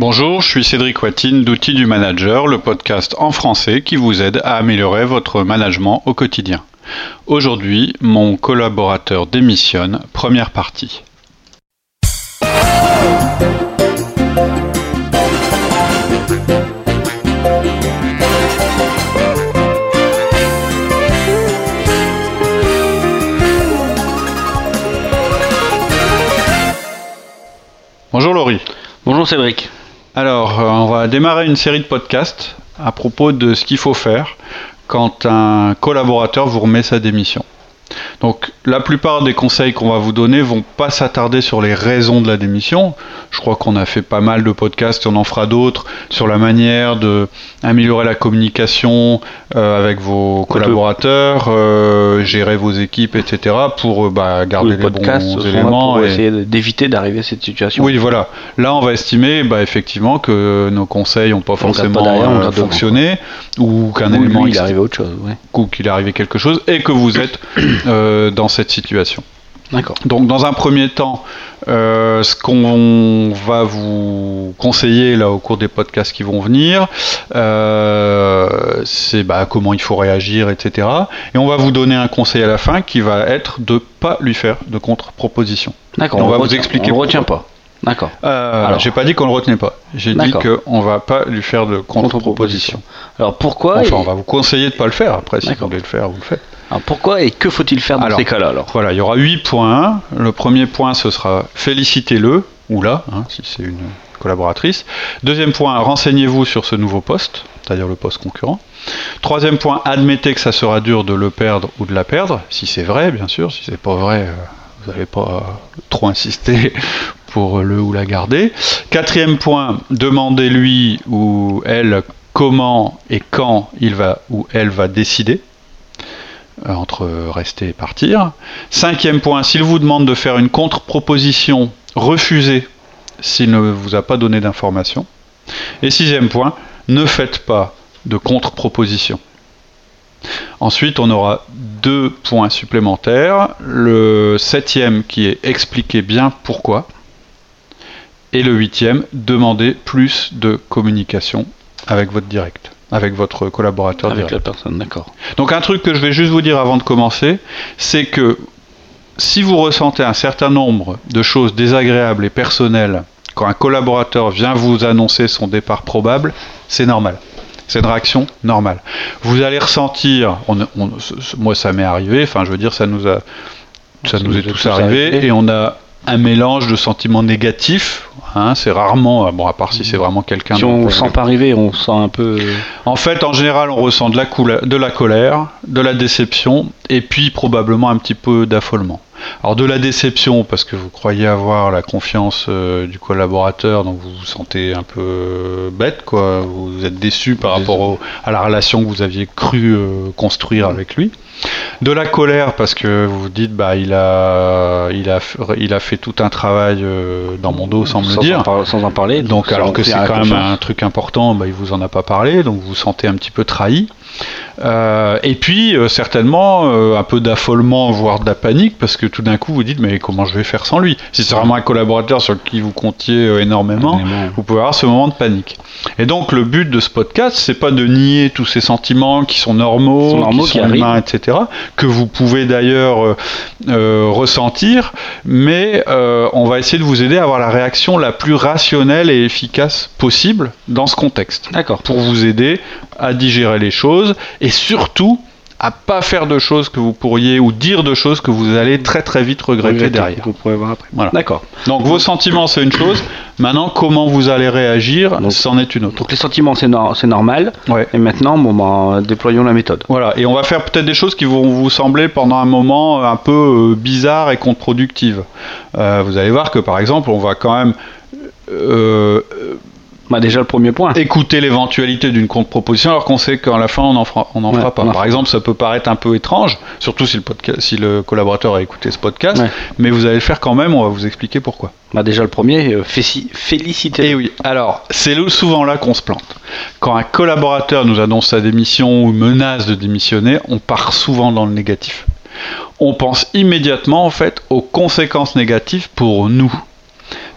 Bonjour, je suis Cédric Watine d'Outils du Manager, le podcast en français qui vous aide à améliorer votre management au quotidien. Aujourd'hui, mon collaborateur démissionne, première partie. Bonjour Laurie. Bonjour Cédric. Alors, euh, on va démarrer une série de podcasts à propos de ce qu'il faut faire quand un collaborateur vous remet sa démission. La plupart des conseils qu'on va vous donner vont pas s'attarder sur les raisons de la démission. Je crois qu'on a fait pas mal de podcasts, on en fera d'autres sur la manière de améliorer la communication euh, avec vos collaborateurs, euh, gérer vos équipes, etc. pour euh, bah, garder les podcasts bons éléments. pour et- essayer d'éviter d'arriver à cette situation. oui, voilà. Là, on va estimer bah, effectivement que nos conseils n'ont pas On forcément pas derrière, euh, fonctionné ou qu'un élément lui, il est arrivé autre chose. Ouais. ou qu'il est arrivé quelque chose et que vous êtes euh, dans cette situation. D'accord. Donc, dans un premier temps, euh, ce qu'on va vous conseiller là au cours des podcasts qui vont venir, euh, c'est bah, comment il faut réagir, etc. Et on va vous donner un conseil à la fin qui va être de pas lui faire de contre-proposition. D'accord. On va le vous retient- expliquer On le retient pas. D'accord. Euh, Alors. J'ai pas dit qu'on le retenait pas. J'ai dit qu'on va pas lui faire de contre-proposition. Alors pourquoi Enfin, on va vous conseiller de pas le faire. Après, si vous voulez le faire, vous le faites. Alors, pourquoi et que faut-il faire dans Alors. ces cas-là alors Voilà, il y aura 8 points. Le premier point, ce sera félicitez-le, ou là, hein, si c'est une collaboratrice. Deuxième point, renseignez-vous sur ce nouveau poste, c'est-à-dire le poste concurrent. Troisième point, admettez que ça sera dur de le perdre ou de la perdre, si c'est vrai, bien sûr. Si c'est pas vrai, euh, vous n'allez pas trop insister pour le ou la garder. Quatrième point, demandez-lui ou elle comment et quand il va ou elle va décider entre rester et partir. Cinquième point, s'il vous demande de faire une contre-proposition, refusez s'il ne vous a pas donné d'informations. Et sixième point, ne faites pas de contre-proposition. Ensuite, on aura deux points supplémentaires. Le septième qui est expliquer bien pourquoi. Et le huitième, demander plus de communication avec votre direct, avec votre collaborateur Avec direct. la personne, d'accord. Donc un truc que je vais juste vous dire avant de commencer, c'est que si vous ressentez un certain nombre de choses désagréables et personnelles quand un collaborateur vient vous annoncer son départ probable, c'est normal. C'est une réaction normale. Vous allez ressentir, on- on- moi ça m'est arrivé, enfin je veux dire ça nous a, ça nous est tous arrivé, et on a un mélange de sentiments négatifs. hein, c'est rarement, bon à part si c'est vraiment quelqu'un. Si on le sent pas arriver, on sent un peu. en fait, en général, on ressent de la, de la colère, de la déception, et puis probablement un petit peu d'affolement. Alors de la déception, parce que vous croyez avoir la confiance euh, du collaborateur, donc vous vous sentez un peu euh, bête, quoi. Vous êtes déçu par rapport au- à la relation que vous aviez cru euh, construire avec lui. De la colère, parce que vous vous dites, bah, il a, il a, f- il a fait tout un travail euh, dans mon dos sans me le dire. En par- sans en parler. Donc alors que c'est quand même un truc important, bah, il vous en a pas parlé, donc vous vous sentez un petit peu trahi. Euh, et puis euh, certainement euh, un peu d'affolement, voire de la panique, parce que tout d'un coup vous dites mais comment je vais faire sans lui? Si c'est vraiment un collaborateur sur qui vous comptiez énormément, Énormément. vous pouvez avoir ce moment de panique. Et donc le but de ce podcast, c'est pas de nier tous ces sentiments qui sont normaux, sont normaux, qui qui sont arrivent. humains, etc., que vous pouvez d'ailleurs euh, euh, ressentir, mais euh, on va essayer de vous aider à avoir la réaction la plus rationnelle et efficace possible dans ce contexte, D'accord. pour vous aider à digérer les choses et surtout à pas faire de choses que vous pourriez ou dire de choses que vous allez très très vite regretter Regretter, derrière. Vous pourrez voir après. Voilà. D'accord. Donc vos sentiments c'est une chose, maintenant comment vous allez réagir, c'en est une autre. Donc les sentiments, c'est c'est normal. Ouais. Et maintenant, bon, ben, déployons la méthode. Voilà, et on va faire peut-être des choses qui vont vous sembler pendant un moment un peu euh, bizarres et contre-productives. Euh, vous allez voir que par exemple, on va quand même euh, Bah, déjà, le premier point. écouter l'éventualité d'une contre-proposition alors qu'on sait qu'à la fin on n'en fera, on en Ouais, fera pas. on en Par fera exemple, ça peut paraître un peu étrange, surtout si le, podcast, si le collaborateur a écouté ce podcast, Ouais. mais vous allez le faire quand même, on va vous expliquer pourquoi. Bah, déjà, le premier, euh, féliciter. Et Eh oui, alors c'est souvent là qu'on se plante. Quand un collaborateur nous annonce sa démission ou menace de démissionner, on part souvent dans le négatif. On pense immédiatement en fait aux conséquences négatives pour nous.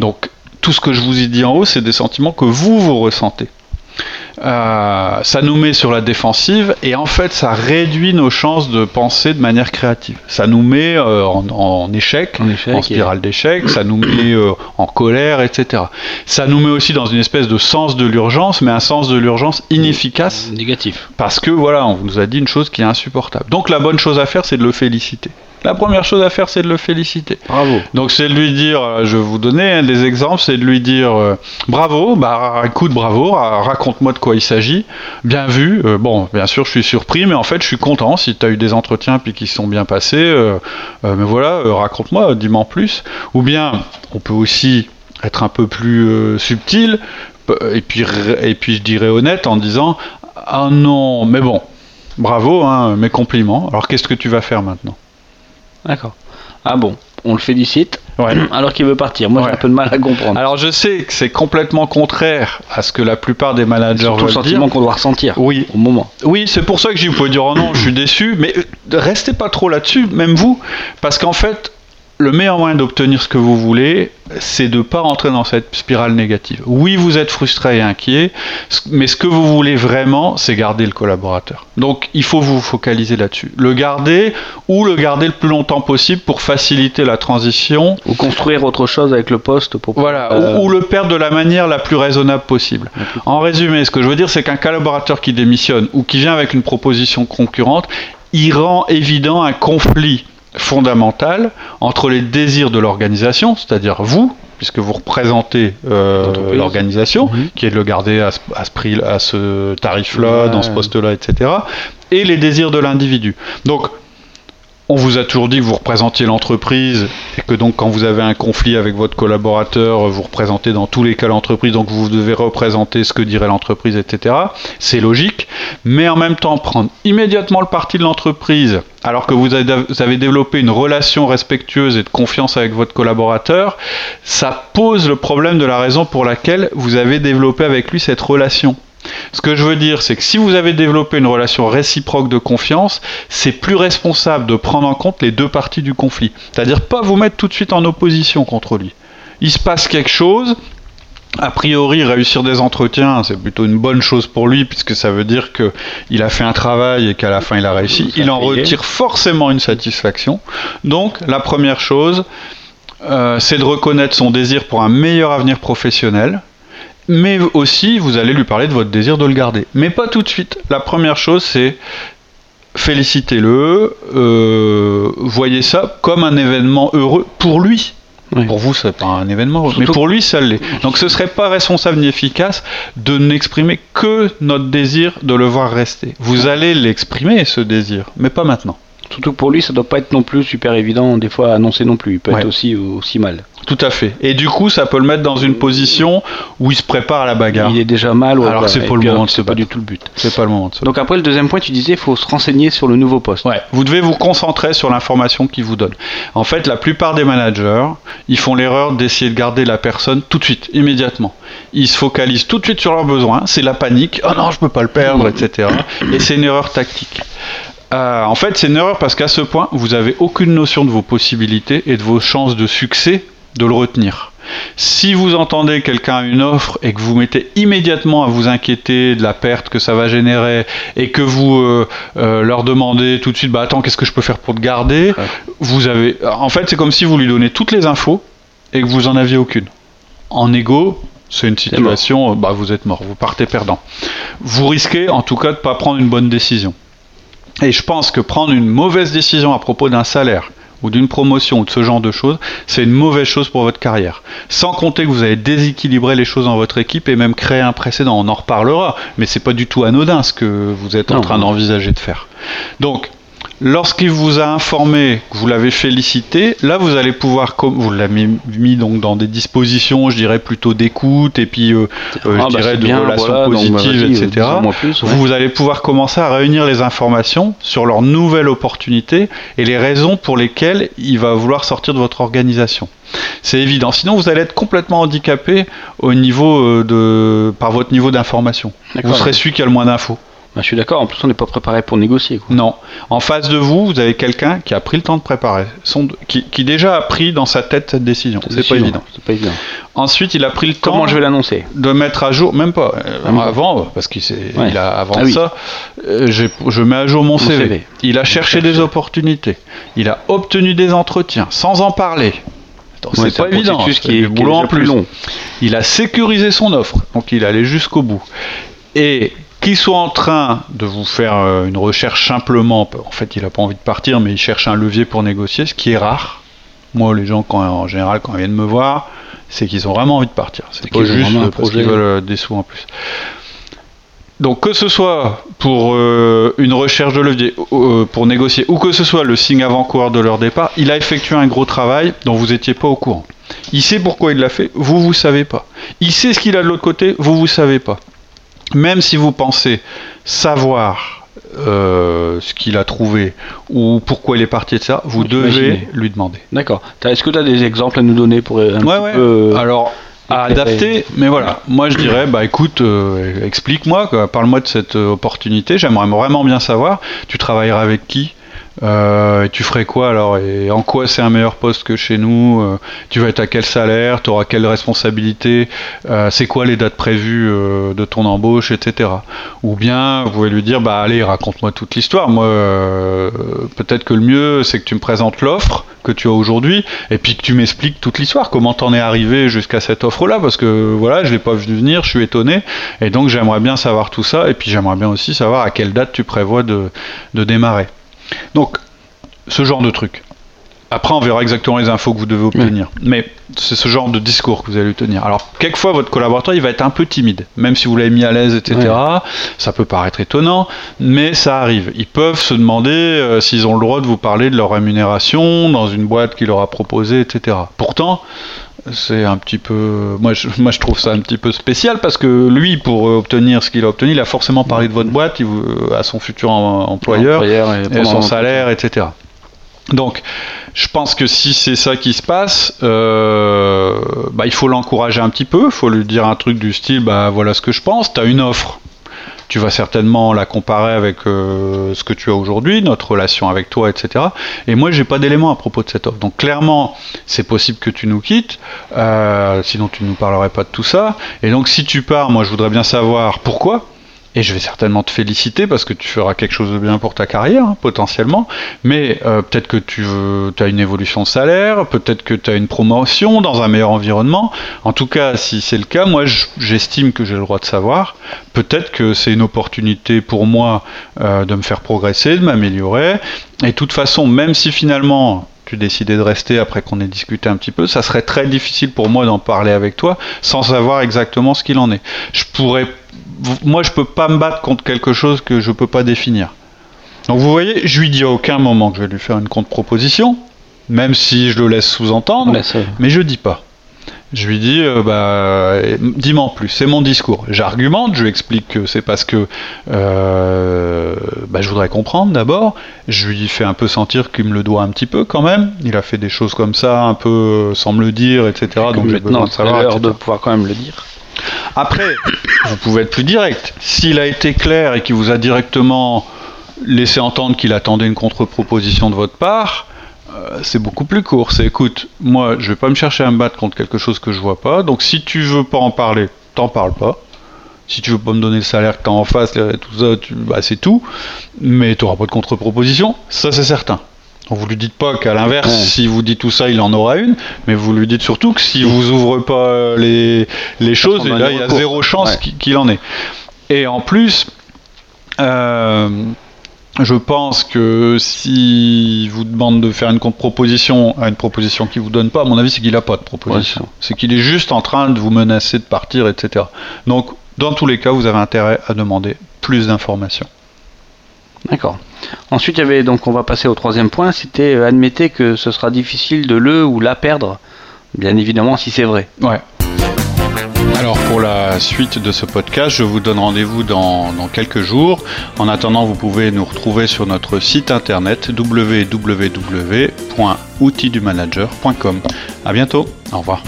Donc tout ce que je vous ai dit en haut, c'est des sentiments que vous, vous ressentez. Euh, ça nous met sur la défensive et en fait ça réduit nos chances de penser de manière créative. Ça nous met euh, en, échec, en, spirale d'échec, ça nous met euh, en colère, etc. Ça nous met aussi dans une espèce de sens de l'urgence, mais un sens de l'urgence inefficace. Négatif. Parce que voilà, on nous a dit une chose qui est insupportable. Donc la bonne chose à faire, c'est de le féliciter la première chose à faire, c'est de le féliciter. Bravo. Donc c'est de lui dire, euh, je vais vous donner des exemples, c'est de lui dire euh, bravo, bah écoute, bravo, raconte-moi de quoi il s'agit, bien vu. Euh, bon, bien sûr, je suis surpris, mais en fait, je suis content si tu as eu des entretiens puis qui sont bien passés. mais voilà, raconte-moi, dis-moi en plus. Ou bien, on peut aussi être un peu plus subtil et puis et puis je dirais honnête en disant ah non, mais bon, bravo, hein, mes compliments. Alors qu'est-ce que tu vas faire maintenant? D'accord. Ah bon, on le félicite. Alors qu'il veut partir. Moi, j'ai un peu de mal à comprendre. Alors, je sais que c'est complètement contraire à ce que la plupart des managers veulent le sentiment qu'on doit ressentir. Oui. Au moment. Oui, c'est pour ça que j'ai vous pouvez dire oh non, je suis déçu, mais euh, restez pas trop là-dessus, même vous, parce qu'en fait, le meilleur moyen d'obtenir ce que vous voulez, c'est de ne pas rentrer dans cette spirale négative. Oui, vous êtes frustré et inquiet, mais ce que vous voulez vraiment, c'est garder le collaborateur. Donc, il faut vous focaliser là-dessus. Le garder ou le garder le plus longtemps possible pour faciliter la transition. Ou construire autre chose avec le poste pour. Voilà, euh, ou, le perdre de la manière la plus raisonnable possible. En résumé, ce que je veux dire, c'est qu'un collaborateur qui démissionne ou qui vient avec une proposition concurrente, il rend évident un conflit fondamentale entre les désirs de l'organisation, c'est-à-dire vous, puisque vous représentez euh, l'organisation, mhm. qui est de le garder à ce, prix, à ce tarif-là, dans ce poste-là, etc., et les désirs de l'individu. Donc, on vous a toujours dit que vous représentiez l'entreprise et que donc quand vous avez un conflit avec votre collaborateur, vous représentez dans tous les cas l'entreprise, donc vous devez représenter ce que dirait l'entreprise, etc. C'est logique, mais en même temps prendre immédiatement le parti de l'entreprise alors que vous avez développé une relation respectueuse et de confiance avec votre collaborateur, ça pose le problème de la raison pour laquelle vous avez développé avec lui cette relation. Ce que je veux dire, c'est que si vous avez développé une relation réciproque de confiance, c'est plus responsable de prendre en compte les deux parties du conflit. C'est-à-dire pas vous mettre tout de suite en opposition contre lui. Il se passe quelque chose, a priori, réussir des entretiens, c'est plutôt une bonne chose pour lui, puisque ça veut dire qu'il a fait un travail et qu'à la fin il a réussi. Il en retire forcément une satisfaction. Donc, la première chose, euh, c'est de reconnaître son désir pour un meilleur avenir professionnel, mais aussi vous allez lui parler de votre désir de le garder. Mais pas tout de suite. La première chose, c'est félicitez-le, euh, voyez ça comme un événement heureux pour lui. Pour vous, c'est pas un événement, heureux, mais pour lui, ça l'est. Donc, ce serait pas responsable ni efficace de n'exprimer que notre désir de le voir rester. Vous allez l'exprimer, ce désir, mais pas maintenant. Surtout que pour lui, ça doit pas être non plus super évident des fois à annoncer non plus. Il peut être aussi, aussi mal. Tout à fait. Et du coup, ça peut le mettre dans une position où il se prépare à la bagarre. Il est déjà mal. Alors que c'est pas le moment. C'est pas du tout le but. C'est pas le moment. Donc après le deuxième point, tu disais, il faut se renseigner sur le nouveau poste. Ouais. Vous devez vous concentrer sur l'information qu'il vous donne. En fait, la plupart des managers, ils font l'erreur d'essayer de garder la personne tout de suite, immédiatement. Ils se focalisent tout de suite sur leurs besoins. C'est la panique. Oh non, je peux pas le perdre, etc. Et c'est une erreur tactique. Euh, en fait, c'est une erreur parce qu'à ce point, vous n'avez aucune notion de vos possibilités et de vos chances de succès de le retenir. Si vous entendez quelqu'un a une offre et que vous mettez immédiatement à vous inquiéter de la perte que ça va générer et que vous euh, euh, leur demandez tout de suite bah attends qu'est-ce que je peux faire pour te garder vous avez en fait c'est comme si vous lui donnez toutes les infos et que vous en aviez aucune. En égo c'est une situation bah vous êtes mort vous partez perdant. Vous risquez en tout cas de ne pas prendre une bonne décision et je pense que prendre une mauvaise décision à propos d'un salaire ou d'une promotion ou de ce genre de choses, c'est une mauvaise chose pour votre carrière. Sans compter que vous allez déséquilibrer les choses dans votre équipe et même créer un précédent. On en reparlera, mais c'est pas du tout anodin ce que vous êtes en train d'envisager de faire. Donc, Lorsqu'il vous a informé que vous l'avez félicité, là vous allez pouvoir, vous l'avez mis donc dans des dispositions, je dirais plutôt d'écoute et puis euh, euh, je ah, bah, dirais de relations positives, etc. Vous allez pouvoir commencer à réunir les informations sur leur nouvelle opportunité et les raisons pour lesquelles il va vouloir sortir de votre organisation. C'est évident. Sinon, vous allez être complètement handicapé au niveau euh, de, par votre niveau d'information. Vous serez celui qui a le moins d'infos. Bah, je suis d'accord, en plus on n'est pas préparé pour négocier. Non. En face de vous, vous avez quelqu'un qui a pris le temps de préparer, son, qui, qui, déjà a pris dans sa tête cette décision. C'est pas évident. pas évident. Ensuite, il a pris le temps. Comment je vais l'annoncer De mettre à jour, même pas. Euh, avant, parce qu'il il a avant ah ça, euh, je mets à jour mon, CV. Il a cherché des opportunités. Il a obtenu des entretiens sans en parler. C'est pas évident. Qui est, boulot en plus long. Il a sécurisé son offre, donc il allait jusqu'au bout. Et qu'il soit en train de vous faire euh, une recherche simplement, en fait il n'a pas envie de partir, mais il cherche un levier pour négocier, ce qui est rare. Moi, les gens, quand, en général, quand ils viennent me voir, c'est qu'ils ont vraiment envie de partir. C'est pas juste parce qu'ils veulent euh, des sous en plus. Donc que ce soit pour euh, une recherche de levier, pour négocier, ou que ce soit le signe avant-coureur de leur départ, il a effectué un gros travail dont vous n'étiez pas au courant. Il sait pourquoi il l'a fait, vous vous savez pas. Il sait ce qu'il a de l'autre côté, vous vous savez pas même si vous pensez savoir euh, ce qu'il a trouvé ou pourquoi il est parti de ça, vous devez lui demander. D'accord. Est-ce que tu as des exemples à nous donner pour un ouais, ouais. Peu... Alors, à adapter, mais voilà. Moi, je dirais, bah écoute, euh, explique-moi, parle-moi de cette opportunité. J'aimerais vraiment bien savoir. Tu travailleras avec qui? Euh, tu ferais quoi alors? Et en quoi c'est un meilleur poste que chez nous? Euh, Tu vas être à quel salaire? Tu auras quelle responsabilité? Euh, C'est quoi les dates prévues de ton embauche, etc. Ou bien vous pouvez lui dire bah allez raconte-moi toute l'histoire. Moi peut-être que le mieux c'est que tu me présentes l'offre que tu as aujourd'hui et puis que tu m'expliques toute l'histoire. Comment t'en es arrivé jusqu'à cette offre-là? Parce que voilà je l'ai pas vu venir, je suis étonné et donc j'aimerais bien savoir tout ça et puis j'aimerais bien aussi savoir à quelle date tu prévois de démarrer. Donc, ce genre de truc. Après, on verra exactement les infos que vous devez obtenir. Mais c'est ce genre de discours que vous allez tenir. Alors, quelquefois, votre collaborateur, il va être un peu timide. Même si vous l'avez mis à l'aise, etc. Ça peut paraître étonnant, mais ça arrive. Ils peuvent se demander euh, s'ils ont le droit de vous parler de leur rémunération dans une boîte qui leur a proposé, etc. Pourtant, c'est un petit peu moi je, moi je trouve ça un petit peu spécial parce que lui pour obtenir ce qu'il a obtenu il a forcément parlé de votre boîte à son futur employeur, et, son salaire etc donc je pense que si c'est ça qui se passe euh, bah, il faut l'encourager un petit peu il faut lui dire un truc du style bah voilà ce que je pense. Tu as une offre tu vas certainement la comparer avec euh, ce que tu as aujourd'hui, notre relation avec toi, etc. Et moi, j'ai pas d'éléments à propos de cette offre. Donc clairement, c'est possible que tu nous quittes, euh, sinon tu ne nous parlerais pas de tout ça. Et donc si tu pars, moi, je voudrais bien savoir pourquoi. Et je vais certainement te féliciter parce que tu feras quelque chose de bien pour ta carrière, hein, potentiellement. Mais euh, peut-être que tu as une évolution de salaire, peut-être que tu as une promotion dans un meilleur environnement. En tout cas, si c'est le cas, moi j'estime que j'ai le droit de savoir. Peut-être que c'est une opportunité pour moi euh, de me faire progresser, de m'améliorer. Et de toute façon, même si finalement tu décidais de rester après qu'on ait discuté un petit peu, ça serait très difficile pour moi d'en parler avec toi sans savoir exactement ce qu'il en est. Je pourrais, moi, je peux pas me battre contre quelque chose que je peux pas définir. Donc vous voyez, je lui dis à aucun moment que je vais lui faire une contre-proposition, même si je le laisse sous-entendre, mais je dis pas. Je lui dis, euh, bah, dis-moi en plus, c'est mon discours. J'argumente, je lui explique que c'est parce que euh, bah, je voudrais comprendre d'abord. Je lui fais un peu sentir qu'il me le doit un petit peu quand même. Il a fait des choses comme ça, un peu sans me le dire, etc. donc j'ai besoin de savoir. l'heure de pouvoir quand même le dire. Après, vous pouvez être plus direct. S'il a été clair et qu'il vous a directement laissé entendre qu'il attendait une contre-proposition de votre part, euh, c'est beaucoup plus court. C'est écoute, moi, je vais pas me chercher à me battre contre quelque chose que je vois pas. Donc, si tu veux pas en parler, t'en parles pas. Si tu veux pas me donner le salaire que t'as en face, tout ça, bah, c'est tout. Mais tu n'auras pas de contre-proposition, ça c'est certain. Donc vous lui dites pas qu'à l'inverse, si vous dites tout ça, il en aura une, mais vous lui dites surtout que si vous ouvrez pas les, choses, et là il y a zéro chance qu'il en ait. Et en plus, euh, je pense que si vous demande de faire une contre-proposition à une proposition qu'il vous donne pas, à mon avis, c'est qu'il n'a pas de proposition. c'est qu'il est juste en train de vous menacer de partir, etc. Donc, dans tous les cas, vous avez intérêt à demander plus d'informations. D'accord. Ensuite, il y avait donc, on va passer au troisième point, c'était euh, admettez que ce sera difficile de le ou la perdre, bien évidemment si c'est vrai. Ouais. Alors pour la suite de ce podcast, je vous donne rendez-vous dans, quelques jours. En attendant, vous pouvez nous retrouver sur notre site internet www.outildumanager.com. À bientôt. Au revoir.